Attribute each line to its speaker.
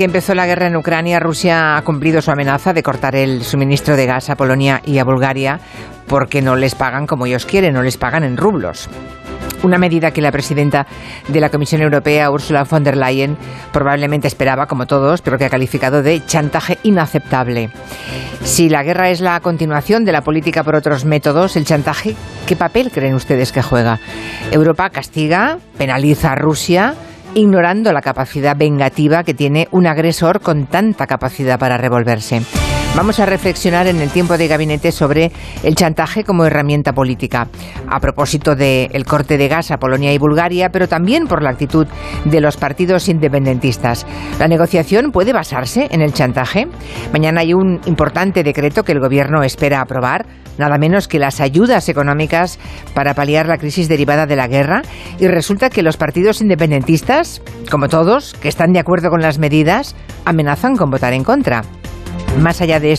Speaker 1: que empezó la guerra en Ucrania, Rusia ha cumplido su amenaza de cortar el suministro de gas a Polonia y a Bulgaria porque no les pagan como ellos quieren, no les pagan en rublos. Una medida que la presidenta de la Comisión Europea, Ursula von der Leyen, probablemente esperaba, como todos, pero que ha calificado de chantaje inaceptable. Si la guerra es la continuación de la política por otros métodos, el chantaje, ¿qué papel creen ustedes que juega? Europa castiga, penaliza a Rusia, ignorando la capacidad vengativa que tiene un agresor con tanta capacidad para revolverse. Vamos a reflexionar en el tiempo de gabinete sobre el chantaje como herramienta política, a propósito del corte de gas a Polonia y Bulgaria, pero también por la actitud de los partidos independentistas. ¿La negociación puede basarse en el chantaje? Mañana hay un importante decreto que el Gobierno espera aprobar, nada menos que las ayudas económicas para paliar la crisis derivada de la guerra, y resulta que los partidos independentistas, como todos, que están de acuerdo con las medidas, amenazan con votar en contra. Más allá de esto,